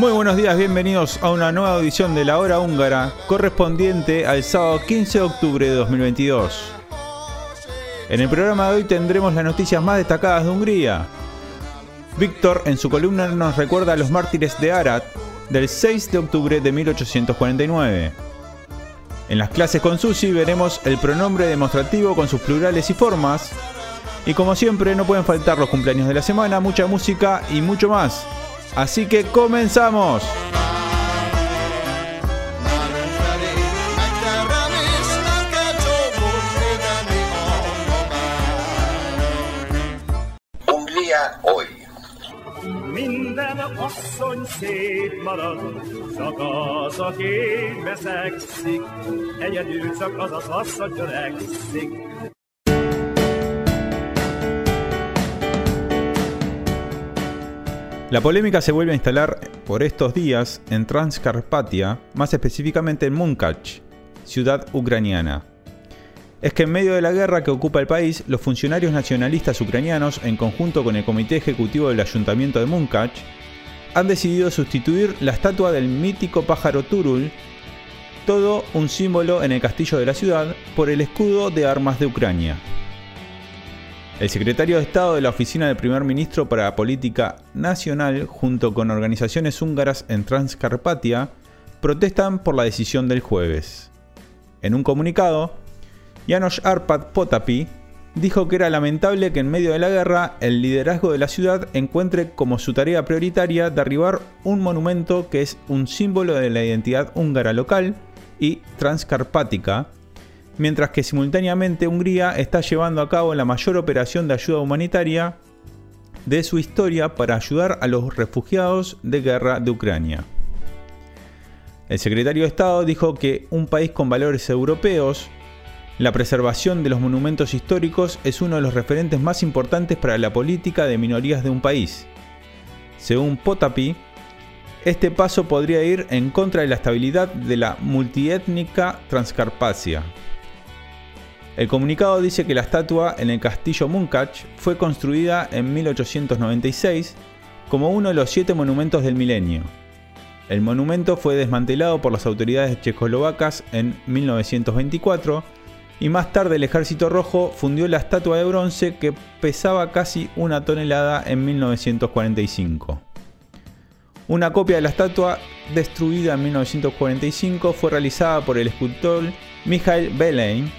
Muy buenos días, bienvenidos a una nueva edición de La Hora Húngara, correspondiente al sábado 15 de octubre de 2022. En el programa de hoy tendremos las noticias más destacadas de Hungría. Víctor en su columna nos recuerda a los mártires de Arad del 6 de octubre de 1849. En las clases con Susi veremos el pronombre demostrativo con sus plurales y formas. Y como siempre no pueden faltar los cumpleaños de la semana, mucha música y mucho más. Así que comenzamos. La polémica se vuelve a instalar por estos días en Transcarpatia, más específicamente en Munkac, ciudad ucraniana. Es que en medio de la guerra que ocupa el país, los funcionarios nacionalistas ucranianos, en conjunto con el comité ejecutivo del ayuntamiento de Munkac, han decidido sustituir la estatua del mítico pájaro Turul, todo un símbolo en el castillo de la ciudad, por el escudo de armas de Ucrania. El secretario de Estado de la Oficina del Primer Ministro para la Política Nacional, junto con organizaciones húngaras en Transcarpatia, protestan por la decisión del jueves. En un comunicado, Janos Arpad Potapi dijo que era lamentable que en medio de la guerra el liderazgo de la ciudad encuentre como su tarea prioritaria derribar un monumento que es un símbolo de la identidad húngara local y transcarpática, mientras que simultáneamente Hungría está llevando a cabo la mayor operación de ayuda humanitaria de su historia para ayudar a los refugiados de guerra de Ucrania. El secretario de Estado dijo que un país con valores europeos, la preservación de los monumentos históricos es uno de los referentes más importantes para la política de minorías de un país. Según Potapi, este paso podría ir en contra de la estabilidad de la multiétnica Transcarpacia. El comunicado dice que la estatua en el castillo Munkac fue construida en 1896 como uno de los siete monumentos del milenio. El monumento fue desmantelado por las autoridades checoslovacas en 1924 y más tarde el Ejército Rojo fundió la estatua de bronce que pesaba casi una tonelada en 1945. Una copia de la estatua destruida en 1945 fue realizada por el escultor Mikhail Belein.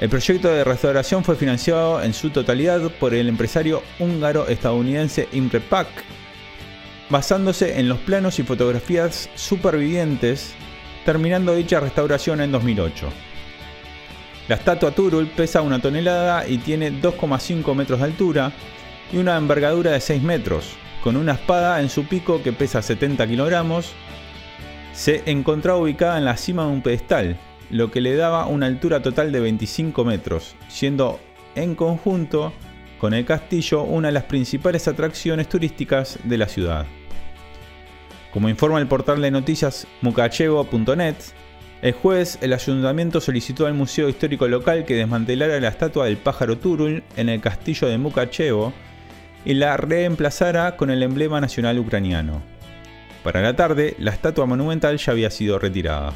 El proyecto de restauración fue financiado en su totalidad por el empresario húngaro-estadounidense Imre Pak, basándose en los planos y fotografías supervivientes, terminando dicha restauración en 2008. La estatua Turul pesa una tonelada y tiene 2,5 metros de altura y una envergadura de 6 metros, con una espada en su pico que pesa 70 kilogramos. Se encontraba ubicada en la cima de un pedestal, lo que le daba una altura total de 25 metros, siendo en conjunto con el castillo una de las principales atracciones turísticas de la ciudad. Como informa el portal de noticias mukachevo.net, el jueves el ayuntamiento solicitó al Museo Histórico Local que desmantelara la estatua del pájaro Turul en el castillo de Mukachevo y la reemplazara con el emblema nacional ucraniano. Para la tarde, la estatua monumental ya había sido retirada.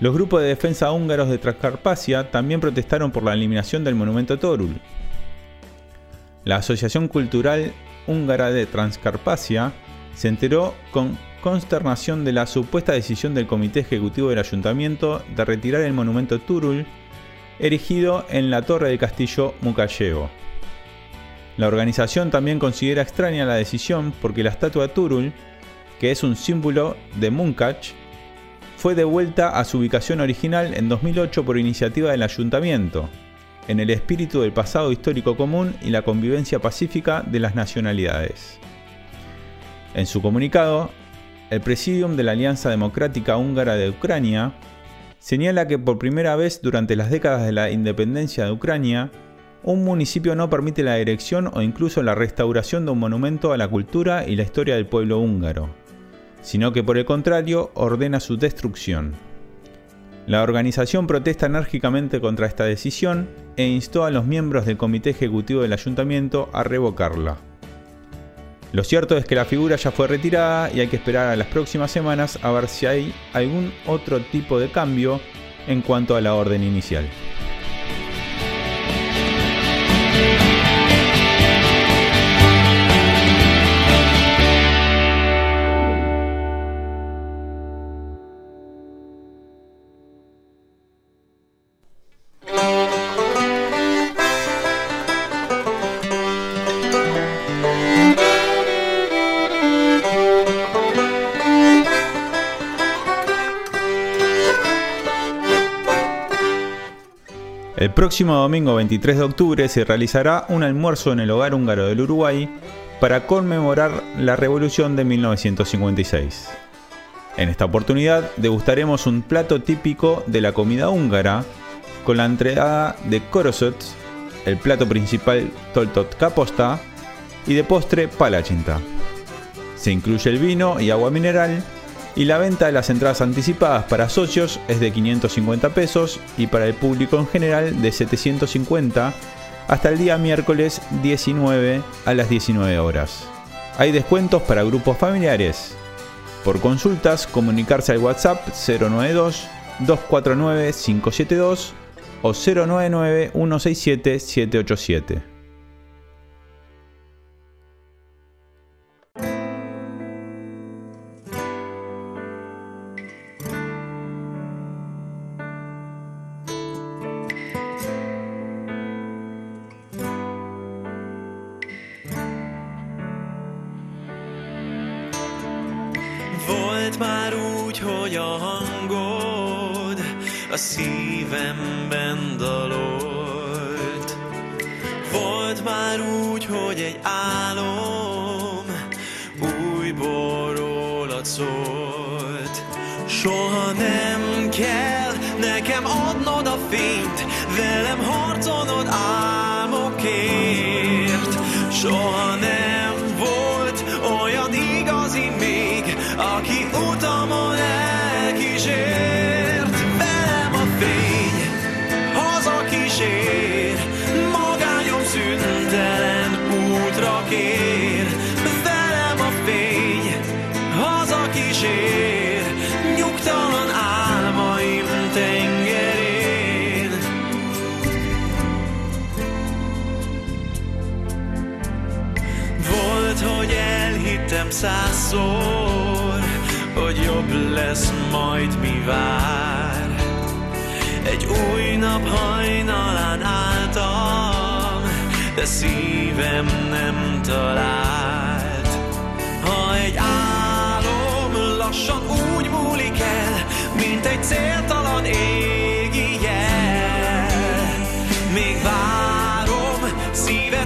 Los grupos de defensa húngaros de Transcarpacia también protestaron por la eliminación del monumento Torul. La Asociación Cultural Húngara de Transcarpacia se enteró con consternación de la supuesta decisión del Comité Ejecutivo del Ayuntamiento de retirar el monumento Turul, erigido en la torre del castillo Mukachevo. La organización también considera extraña la decisión porque la estatua Turul, que es un símbolo de Munkach, fue devuelta a su ubicación original en 2008 por iniciativa del ayuntamiento, en el espíritu del pasado histórico común y la convivencia pacífica de las nacionalidades. En su comunicado, el Presidium de la Alianza Democrática Húngara de Ucrania señala que por primera vez durante las décadas de la independencia de Ucrania, un municipio no permite la erección o incluso la restauración de un monumento a la cultura y la historia del pueblo húngaro, sino que por el contrario ordena su destrucción. La organización protesta enérgicamente contra esta decisión e instó a los miembros del comité ejecutivo del ayuntamiento a revocarla. Lo cierto es que la figura ya fue retirada y hay que esperar a las próximas semanas a ver si hay algún otro tipo de cambio en cuanto a la orden inicial. Próximo domingo 23 de octubre se realizará un almuerzo en el hogar húngaro del Uruguay para conmemorar la revolución de 1956. En esta oportunidad degustaremos un plato típico de la comida húngara con la entrada de korosots, el plato principal toltot kaposta y de postre palachinta. Se incluye el vino y agua mineral y la venta de las entradas anticipadas para socios es de 550 pesos y para el público en general de 750 hasta el día miércoles 19 a las 19 horas. Hay descuentos para grupos familiares. Por consultas, comunicarse al WhatsApp 092 249 572 o 099 167 787. hogy egy álom újból rólad szólt. Soha nem kell nekem adnod a fényt, velem harcolnod álmokért. Soha elhittem százszor, hogy jobb lesz majd mi vár. Egy új nap hajnalán álltam, de szívem nem talált. Ha egy álom lassan úgy múlik el, mint egy céltalan égi jel. Még várom, szíved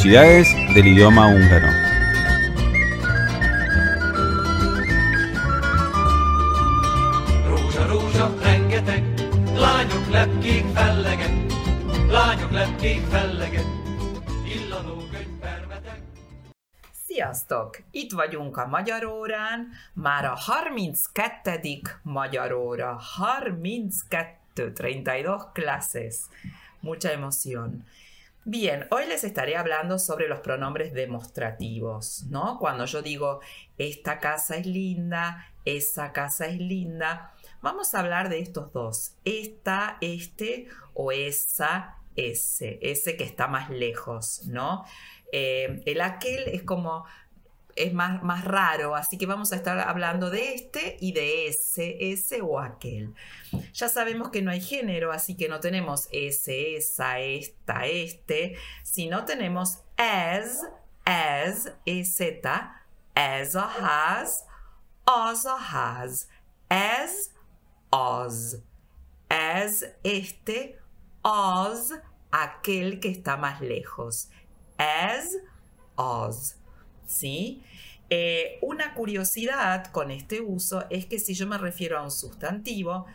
Curiosidades del idioma húngaro. Sziasztok! Itt vagyunk a Magyar órán, már a 32. Magyar óra. 32, 32 clases. Mucha emoción. Bien, hoy les estaré hablando sobre los pronombres demostrativos, ¿no? Cuando yo digo, esta casa es linda, esa casa es linda, vamos a hablar de estos dos, esta, este o esa, ese, ese que está más lejos, ¿no? Eh, el aquel es como, es más, más raro, así que vamos a estar hablando de este y de ese, ese o aquel. Ya sabemos que no hay género, así que no tenemos ese, esa, esta, este, sino tenemos as, as, ez, as a has, as a has, as, as, as este, as aquel que está más lejos, as, as, ¿sí? Eh, una curiosidad con este uso es que si yo me refiero a un sustantivo,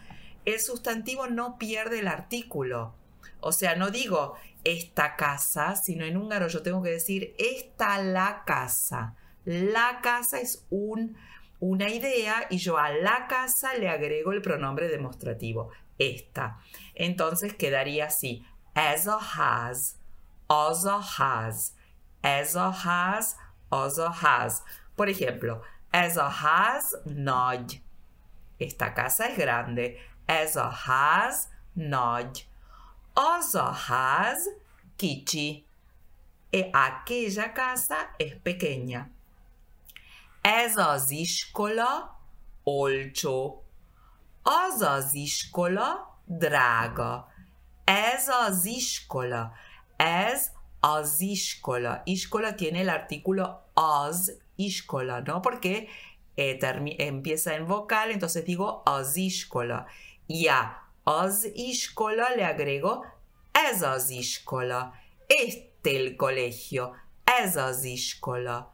el sustantivo no pierde el artículo. O sea, no digo esta casa, sino en húngaro yo tengo que decir esta la casa. La casa es un, una idea y yo a la casa le agrego el pronombre demostrativo, esta. Entonces quedaría así, as a has, as has, as a has, as has. Por ejemplo, as a has nagy. Esta casa es grande. Ez a ház nagy. Az a ház kicsi. E aquella casa es pequeña. Ez az iskola olcsó. Az az iskola drága. Ez az iskola. Ez az iskola. Iskola tiene el artículo az iskola, ¿no? Porque eh, empieza en vocal, entonces digo az iskola. Y a az iskola le agrego ez az iskola. Este el colegio. Ez az iskola.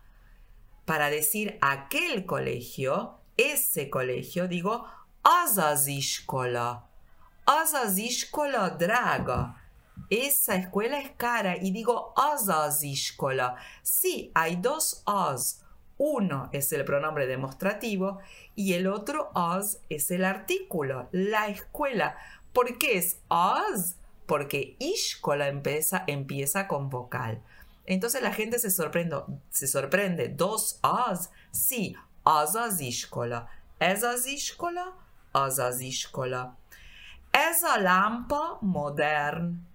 Para decir aquel colegio, ese colegio, digo az az iskola. Az az iskola drága. Esa escuela es cara y digo az az iskola. Sí, hay dos az. Uno es el pronombre demostrativo y el otro az es el artículo, la escuela. ¿Por qué es az? Porque ishkola empieza, empieza con vocal. Entonces la gente se sorprende, se sorprende. ¿Dos az? Sí, az az iskola. Ez az iskola, az az iskola. Ez a lámpa modern.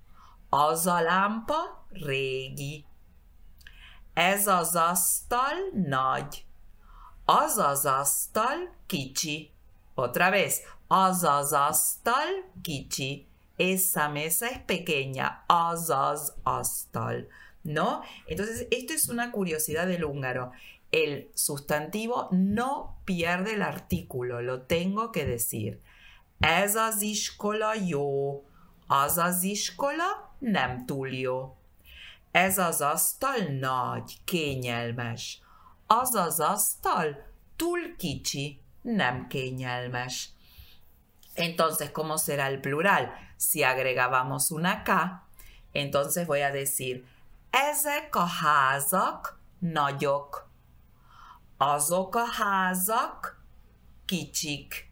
Az a lámpa. Ez az asztal nagy. Az az. Otra vez. Az az asztal. Esa mesa es pequeña. Az az asztal. ¿No? Entonces, esto es una curiosidad del húngaro. El sustantivo no pierde el artículo, lo tengo que decir. Ez az iskola jó. Nem túl. Ez az asztal nagy, kényelmes. Az az asztal túl kicsi, nem kényelmes. Entonces, ¿cómo será el plural? Si agregábamos una K, entonces voy a decir, ezek a házak nagyok. Azok a házak kicsik.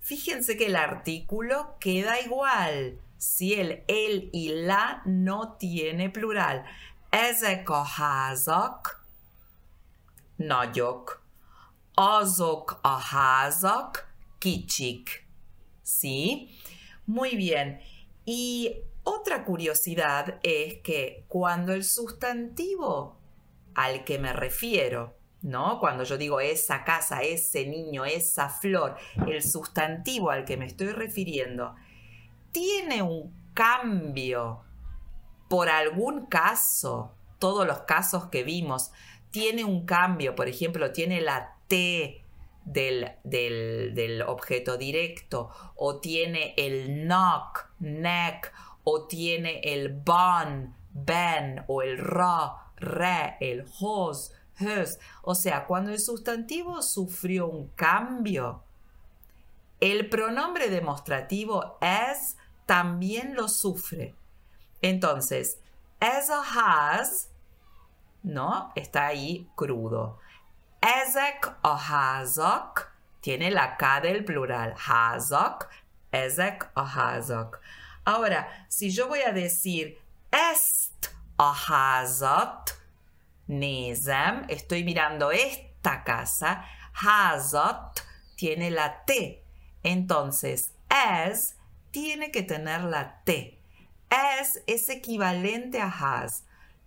Fíjense que el artículo queda igual. Si el el y la no tiene plural. Ezek a házak nagyok. Azok a házak. ¿Sí? Muy bien. Y otra curiosidad es que cuando el sustantivo al que me refiero, ¿no? Cuando yo digo esa casa, ese niño, esa flor, el sustantivo al que me estoy refiriendo, tiene un cambio por algún caso, todos los casos que vimos, tiene un cambio, por ejemplo, tiene la T del, del, del objeto directo, o tiene el knock, neck, o tiene el bon, ben o el ra, re, el hos, hös. O sea, cuando el sustantivo sufrió un cambio, el pronombre demostrativo es también lo sufre. Entonces, as a has, ¿no? Está ahí crudo. Ezek o hazak tiene la K del plural. Hazak, ezek o hazak. Ahora, si yo voy a decir est a hazat, nézem, estoy mirando esta casa, hazat tiene la T. Entonces, as tiene que tener la T. As es equivalente a has.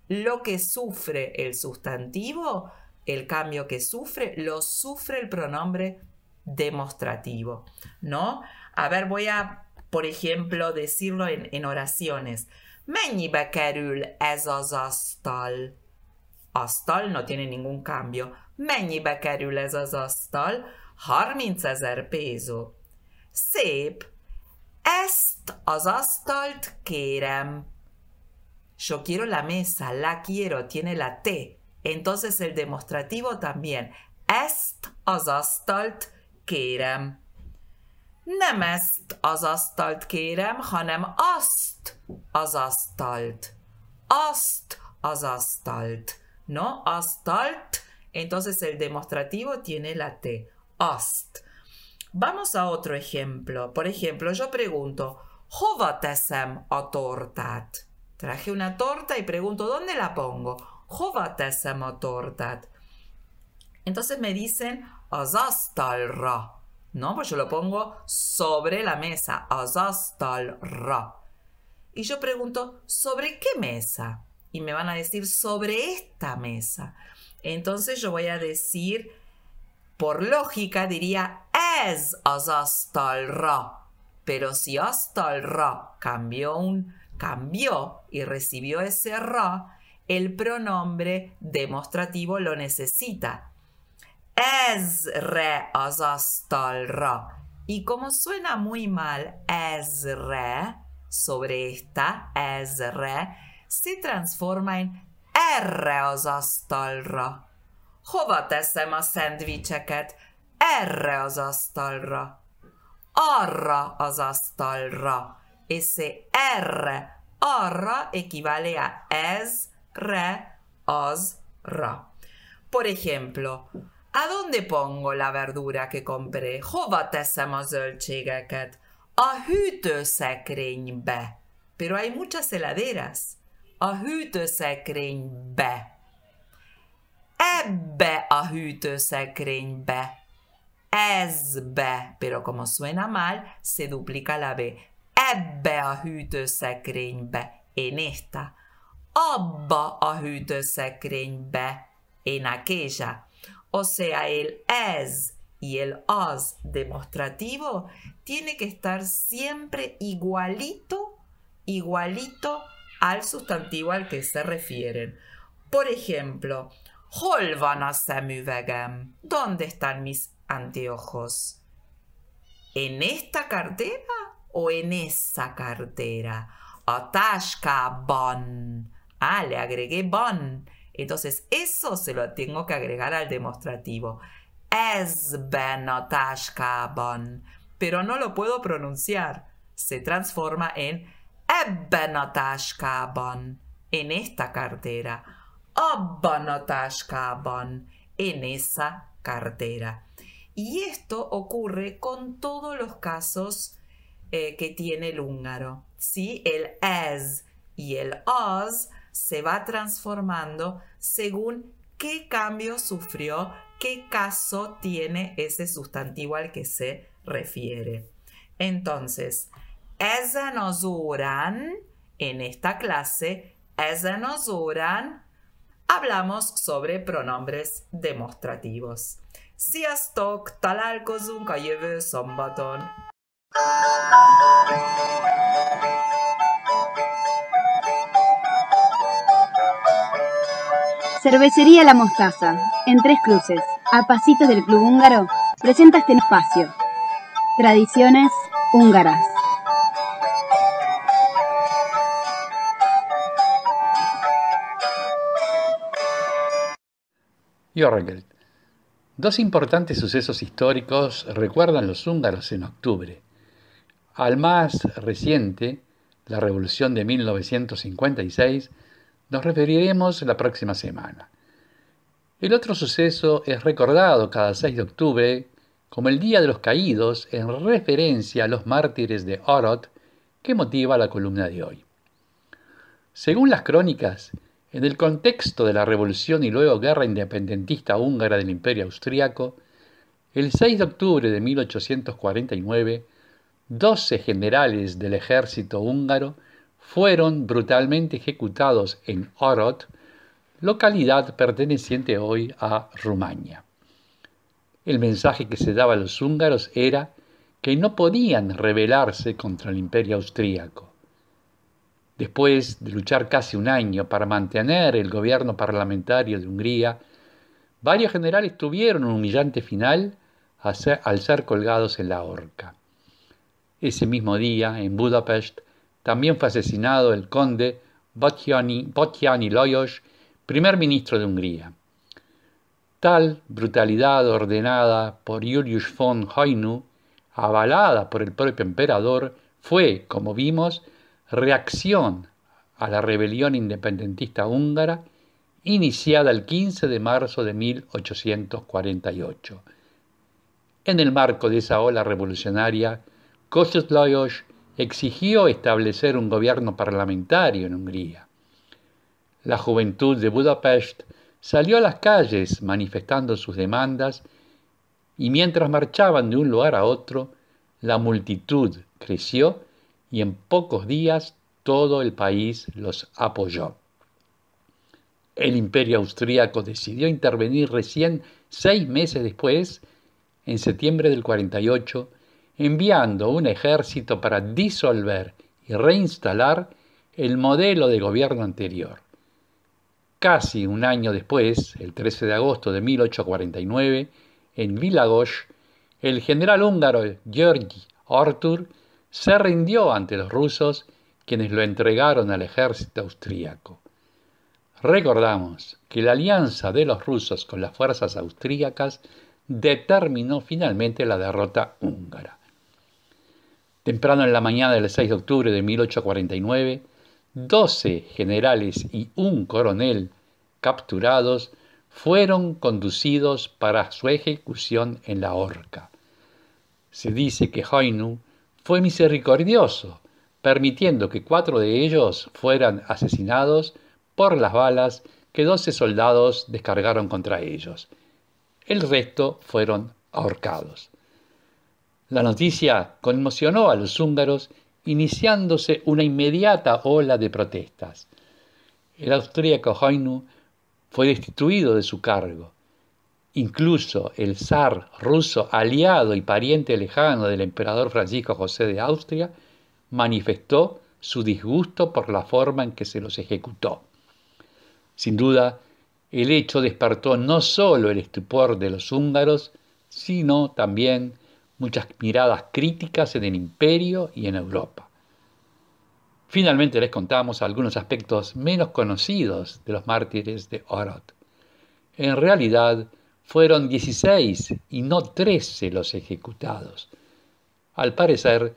Lo que sufre el sustantivo, el cambio que sufre, lo sufre el pronombre demostrativo, ¿no? A ver, voy a, por ejemplo, decirlo en, en oraciones. Mennyibe kerül ez az asztal? Asztal no tiene ningún cambio. Mennyibe kerül ez az asztal? 30 ezer. Szép. Ezt az asztalt. Yo quiero la mesa, la quiero, tiene la T. Entonces el demostrativo también. Ezt az asztalt kérem. Nem ezt az asztalt hanem azt az asztalt. Azt. ¿No? Asztalt. Entonces el demostrativo tiene la T. Ast. Vamos a otro ejemplo. Por ejemplo, yo pregunto, Hova teszem a tortát? Traje una torta y pregunto, ¿dónde la pongo? A? Entonces me dicen, az asztalra. No, pues yo lo pongo sobre la mesa. Az asztalra. Y yo pregunto, ¿sobre qué mesa? Y me van a decir, sobre esta mesa. Entonces yo voy a decir, por lógica diría, ez az. Pero si asztalra cambió un cambió y recibió ese ra, el pronombre demostrativo lo necesita. Ezre az asztalra. Y como suena muy mal, ezre, sobre esta, ezre, se transforma en erre az. Hova teszem a szendvicseket? Erre az asztalra. Arra az asztalra. Ese R, arra, equivale a es, re, az, ra. Por ejemplo, ¿a dónde pongo la verdura que compré? Hova teszem a zöldségeket? A hűtőszekrénybe. Pero hay muchas heladeras. A hűtőszekrénybe. Ebbe a hűtőszekrénybe. Ezbe. Pero como suena mal, se duplica la B. Ebbe a hűtőszekrénybe. En esta. Abba a hűtőszekrénybe. En aquella. O sea, el es y el as demostrativo tiene que estar siempre igualito, igualito al sustantivo al que se refieren. Por ejemplo, Hol a? ¿Dónde están mis anteojos? ¿En esta cartera o en esa cartera? A táskában. Ah, le agregué ban. Entonces, eso se lo tengo que agregar al demostrativo. Ezben a táskában. Pero no lo puedo pronunciar. Se transforma en ebben a táskában. En esta cartera. Abban. En esa cartera. Y esto ocurre con todos los casos eh, que tiene el húngaro. ¿sí? El as y el as se va transformando según qué cambio sufrió, qué caso tiene ese sustantivo al que se refiere. Entonces, ezen az órán, en esta clase, ezen az órán, hablamos sobre pronombres demostrativos. Sziasztok! Találkozunk a jövő szombaton! Cervecería La Mostaza, en Tres Cruces, a pasitos del Club Húngaro, presenta este espacio. Tradiciones húngaras. Jorgelt. Dos importantes sucesos históricos recuerdan los húngaros en octubre. Al más reciente, la Revolución de 1956, nos referiremos la próxima semana. El otro suceso es recordado cada 6 de octubre como el Día de los Caídos en referencia a los mártires de Orot que motiva la columna de hoy. Según las crónicas, en el contexto de la revolución y luego guerra independentista húngara del Imperio Austriaco, el 6 de octubre de 1849, 12 generales del ejército húngaro fueron brutalmente ejecutados en Orot, localidad perteneciente hoy a Rumania. El mensaje que se daba a los húngaros era que no podían rebelarse contra el imperio austríaco. Después de luchar casi un año para mantener el gobierno parlamentario de Hungría, varios generales tuvieron un humillante final al ser colgados en la horca. Ese mismo día, en Budapest, también fue asesinado el conde Botjani, Lajos, primer ministro de Hungría. Tal brutalidad ordenada por Julius von Heunu avalada por el propio emperador, fue, como vimos, reacción a la rebelión independentista húngara iniciada el 15 de marzo de 1848. En el marco de esa ola revolucionaria, Kossuth Lajos exigió establecer un gobierno parlamentario en Hungría. La juventud de Budapest salió a las calles manifestando sus demandas y mientras marchaban de un lugar a otro, la multitud creció y en pocos días todo el país los apoyó. El imperio austríaco decidió intervenir recién seis meses después, en septiembre del 48, enviando un ejército para disolver y reinstalar el modelo de gobierno anterior. Casi un año después, el 13 de agosto de 1849, en Vilagosh, el general húngaro Georgi Artur se rindió ante los rusos, quienes lo entregaron al ejército austríaco. Recordamos que la alianza de los rusos con las fuerzas austríacas determinó finalmente la derrota húngara. Temprano en la mañana del 6 de octubre de 1849, 12 generales y un coronel capturados fueron conducidos para su ejecución en la horca. Se dice que Hainu fue misericordioso, permitiendo que cuatro de ellos fueran asesinados por las balas que doce soldados descargaron contra ellos. El resto fueron ahorcados. La noticia conmocionó a los húngaros, iniciándose una inmediata ola de protestas. El austríaco Hainu fue destituido de su cargo. Incluso el zar ruso, aliado y pariente lejano del emperador Francisco José de Austria, manifestó su disgusto por la forma en que se los ejecutó. Sin duda, el hecho despertó no solo el estupor de los húngaros, sino también muchas miradas críticas en el imperio y en Europa. Finalmente les contamos algunos aspectos menos conocidos de los mártires de Orot. En realidad fueron 16 y no 13 los ejecutados. Al parecer,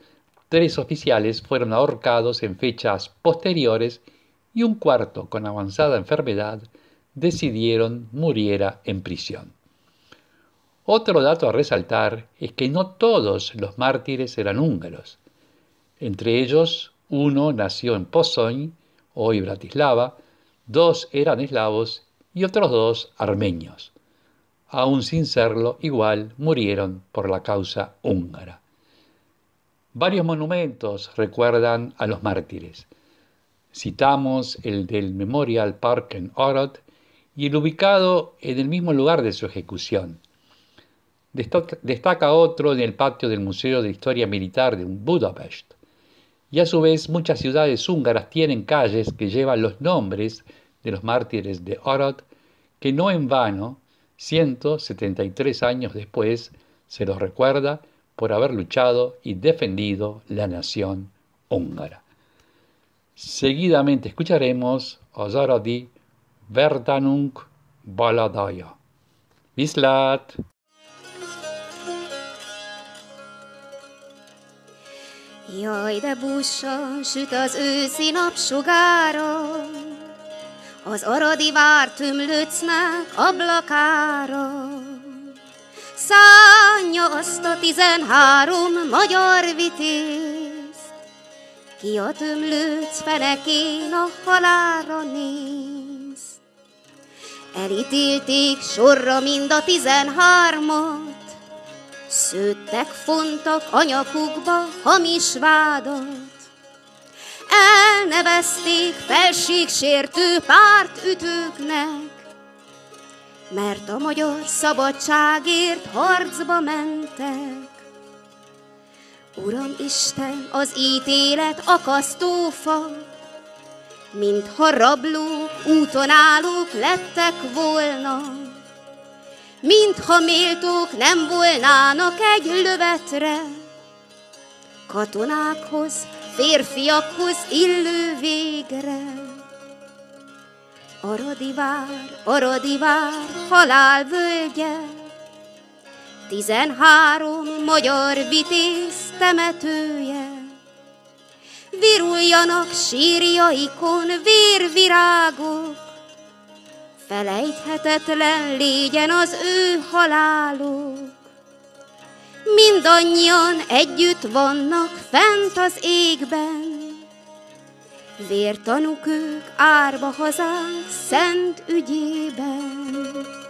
tres oficiales fueron ahorcados en fechas posteriores y un cuarto con avanzada enfermedad decidieron muriera en prisión. Otro dato a resaltar es que no todos los mártires eran húngaros. Entre ellos uno nació en Pozoń, hoy Bratislava, dos eran eslavos y otros dos armenios. Aún sin serlo, igual murieron por la causa húngara. Varios monumentos recuerdan a los mártires. Citamos el del Memorial Park en Orod y el ubicado en el mismo lugar de su ejecución. Destaca otro en el patio del Museo de Historia Militar de Budapest. Y a su vez muchas ciudades húngaras tienen calles que llevan los nombres de los mártires de Orod, que no en vano, 173 años después, se los recuerda por haber luchado y defendido la nación húngara. Seguidamente escucharemos Ozaradi Verdanunk Baladaya. Viszlát! Jaj, de bussan süt az őszi napsugára, az aradi vár tümlöcnek ablakára. Szánja azt a tizenhárom magyar vitézt, ki a tömlőc fenekén a halálra néz. Elítélték sorra mind a tizenhármat, Szőttek, fontak anyakukba hamis vádat. Elnevezték felségsértő pártütőknek, mert a magyar szabadságért harcba mentek. Uram Isten, az ítélet akasztófa, mintha rablók, úton állók lettek volna, mintha méltók nem volnának egy lövetre, katonákhoz, férfiakhoz illő végre. Aradivár, Aradivár, halálvölgye, tizenhárom magyar vitéz temetője. Viruljanak sírjaikon vérvirágok, felejthetetlen légyen az ő haláluk. Mindannyian együtt vannak fent az égben, Vértanuk ők árva hazánk szent ügyében.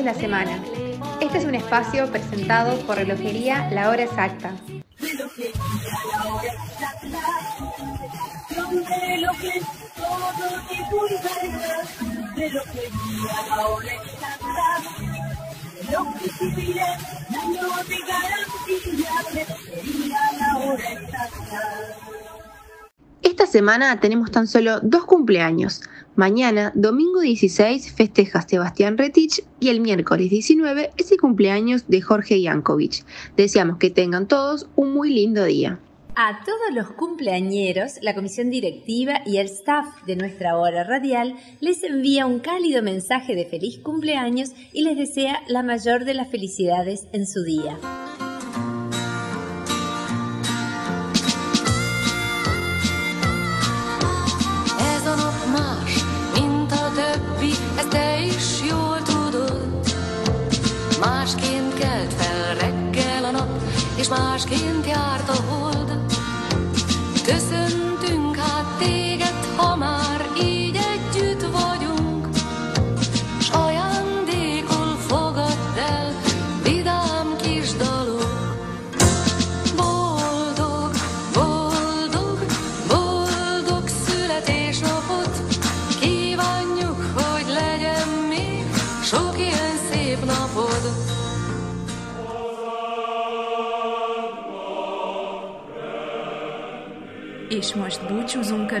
De la semana. Este es un espacio presentado por Relojería La Hora Exacta. Esta semana tenemos tan solo dos cumpleaños. Mañana, domingo 16, festeja Sebastián Retich y el miércoles 19 es el cumpleaños de Jorge Yankovic. Deseamos que tengan todos un muy lindo día. A todos los cumpleañeros, la comisión directiva y el staff de nuestra hora radial les envía un cálido mensaje de feliz cumpleaños y les desea la mayor de las felicidades en su día. más que